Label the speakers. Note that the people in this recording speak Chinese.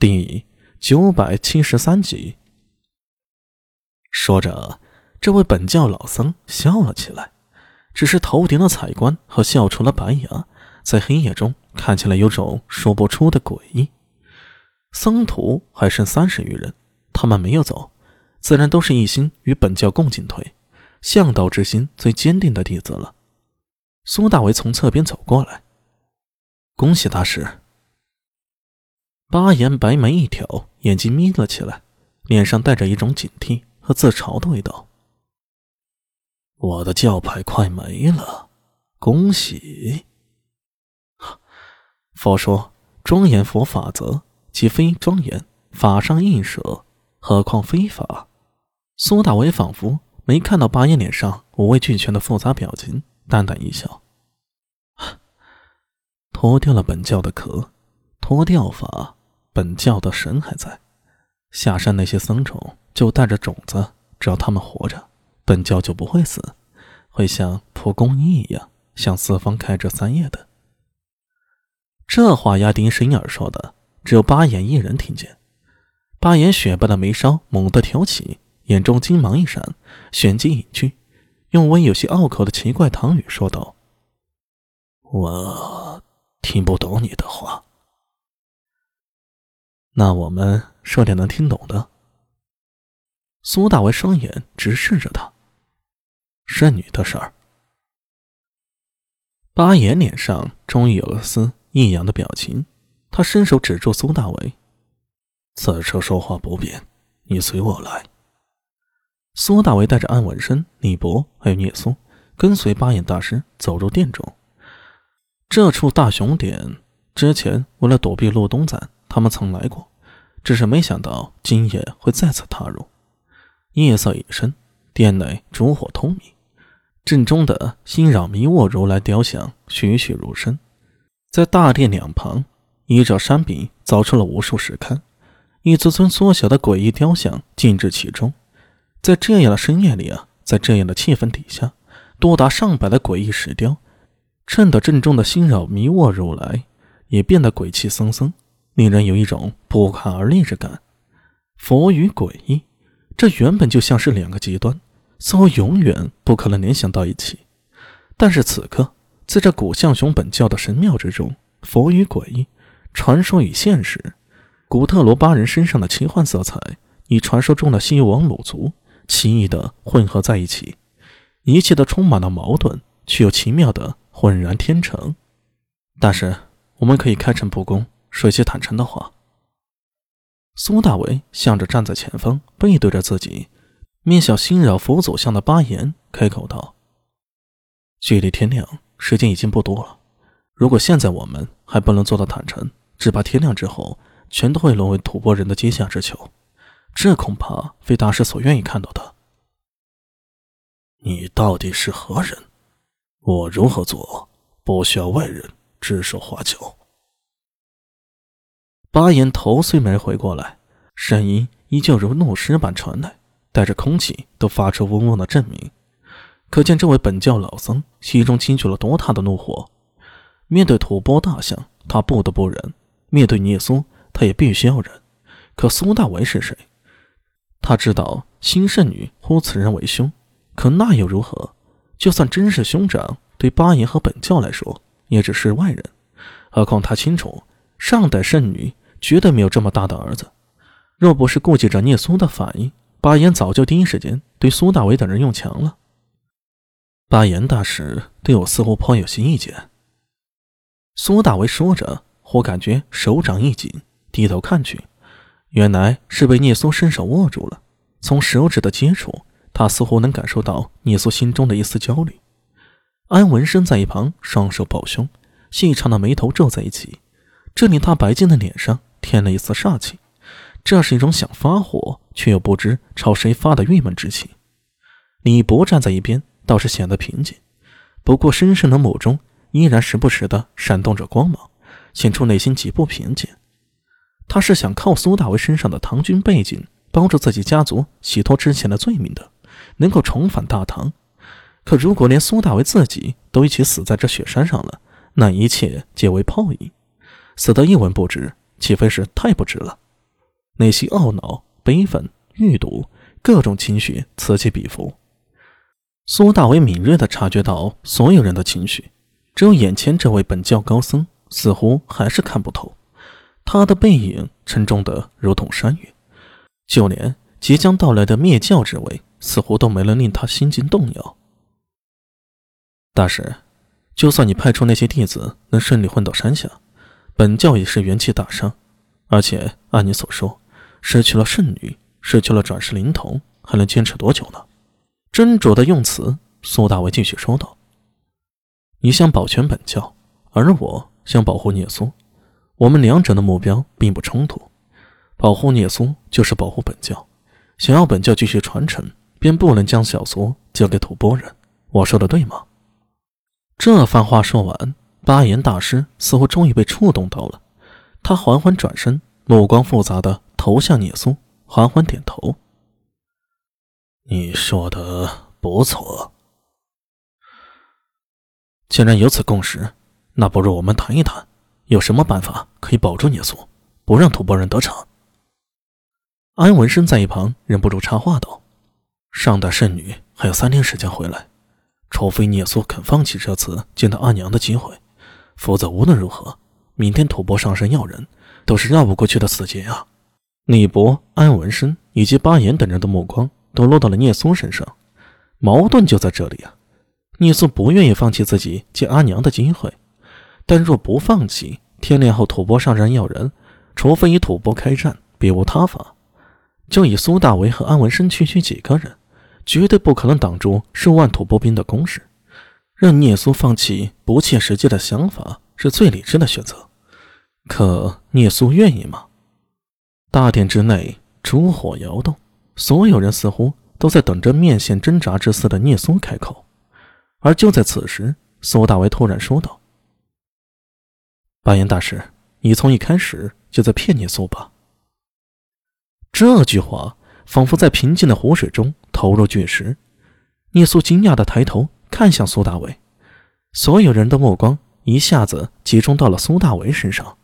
Speaker 1: 第九百七十三集。说着，这位本教老僧笑了起来，只是头顶的彩冠和笑出了白牙，在黑夜中看起来有种说不出的诡异。僧徒还剩三十余人，他们没有走，自然都是一心与本教共进退、向道之心最坚定的弟子了。苏大为从侧边走过来，恭喜大师。巴颜白眉一挑，眼睛眯了起来，脸上带着一种警惕和自嘲的味道。我的教派快没了，恭喜！佛说庄严佛法则，即非庄严，法上应舍，何况非法？苏大伟仿佛没看到巴颜脸上五味俱全的复杂表情，淡淡一笑：“ 脱掉了本教的壳，脱掉法。”本教的神还在，下山那些僧众就带着种子，只要他们活着，本教就不会死，会像蒲公英一样向四方开枝散叶的。这话压低声音说的，只有八眼一人听见。八眼雪白的眉梢猛地挑起，眼中金芒一闪，旋即隐去，用温有些拗口的奇怪唐语说道：“我听不懂你的话。”那我们说点能听懂的。苏大为双眼直视着他。圣女的事儿。巴颜脸上终于有了丝异样的表情，他伸手指住苏大为：“此处说话不便，你随我来。”苏大为带着安文生、李博还有聂苏，跟随巴眼大师走入殿中。这处大雄殿之前为了躲避陆东赞。他们曾来过，只是没想到今夜会再次踏入。夜色已深，殿内烛火通明，正中的心扰迷卧如来雕像栩栩如生。在大殿两旁，依照山壁凿出了无数石龛，一尊尊缩小的诡异雕像静置其中。在这样的深夜里啊，在这样的气氛底下，多达上百的诡异石雕，衬得正中的心扰迷卧如来也变得鬼气森森。令人有一种不寒而栗之感。佛与诡异，这原本就像是两个极端，似乎永远不可能联想到一起。但是此刻，在这古象雄本教的神庙之中，佛与诡异，传说与现实，古特罗巴人身上的奇幻色彩与传说中的西王鲁族奇异的混合在一起，一切都充满了矛盾，却又奇妙的浑然天成。但是，我们可以开诚布公。说些坦诚的话。苏大为向着站在前方、背对着自己、面向心扰佛祖像的巴颜开口道：“距离天亮，时间已经不多了。如果现在我们还不能做到坦诚，只怕天亮之后，全都会沦为吐蕃人的阶下之囚。这恐怕非大师所愿意看到的。你到底是何人？我如何做，不需要外人指手画脚。”巴颜头虽没回过来，声音依旧如怒狮般传来，带着空气都发出嗡嗡的震鸣。可见这位本教老僧心中积聚了多大的怒火。面对吐蕃大象，他不得不忍；面对聂苏，他也必须要忍。可苏大为是谁？他知道新圣女呼此人为兄，可那又如何？就算真是兄长，对巴颜和本教来说，也只是外人。何况他清楚，上代圣女。绝对没有这么大的儿子。若不是顾及着聂苏的反应，巴颜早就第一时间对苏大伟等人用强了。巴颜大使对我似乎颇有些意见。苏大为说着，忽感觉手掌一紧，低头看去，原来是被聂苏伸手握住了。从手指的接触，他似乎能感受到聂苏心中的一丝焦虑。安文生在一旁双手抱胸，细长的眉头皱在一起，这令他白净的脸上。添了一丝煞气，这是一种想发火却又不知朝谁发的郁闷之情。李博站在一边，倒是显得平静，不过深深的眸中依然时不时的闪动着光芒，显出内心极不平静。他是想靠苏大为身上的唐军背景，帮助自己家族洗脱之前的罪名的，能够重返大唐。可如果连苏大为自己都一起死在这雪山上了，那一切皆为泡影，死得一文不值。岂非是太不值了？内心懊恼、悲愤、欲赌，各种情绪此起彼伏。苏大为敏锐地察觉到所有人的情绪，只有眼前这位本教高僧似乎还是看不透。他的背影沉重得如同山岳，就连即将到来的灭教之位，似乎都没能令他心惊动摇。大师，就算你派出那些弟子能顺利混到山下，本教也是元气大伤。而且按你所说，失去了圣女，失去了转世灵童，还能坚持多久呢？斟酌的用词，苏大为继续说道：“你想保全本教，而我想保护聂苏，我们两者的目标并不冲突。保护聂苏就是保护本教，想要本教继续传承，便不能将小苏交给吐蕃人。我说的对吗？”这番话说完，巴颜大师似乎终于被触动到了。他缓缓转身，目光复杂的投向聂苏，缓缓点头：“
Speaker 2: 你说的不错。
Speaker 1: 既然有此共识，那不如我们谈一谈，有什么办法可以保住聂苏，不让吐蕃人得逞？”安文生在一旁忍不住插话道：“上代圣女还有三天时间回来。”除非聂苏肯放弃这次见到阿娘的机会，否则无论如何，明天吐蕃上山要人，都是绕不过去的死结啊！李博、安文生以及巴颜等人的目光都落到了聂苏身上，矛盾就在这里啊！聂苏不愿意放弃自己见阿娘的机会，但若不放弃，天亮后吐蕃上山要人，除非与吐蕃开战，别无他法。就以苏大为和安文生区区几个人。绝对不可能挡住数万吐蕃兵的攻势，让聂苏放弃不切实际的想法是最理智的选择。可聂苏愿意吗？大殿之内，烛火摇动，所有人似乎都在等着面现挣扎之色的聂苏开口。而就在此时，苏大为突然说道：“白岩大师，你从一开始就在骗聂苏吧？”这句话。仿佛在平静的湖水中投入巨石，聂苏惊讶地抬头看向苏大伟，所有人的目光一下子集中到了苏大伟身上。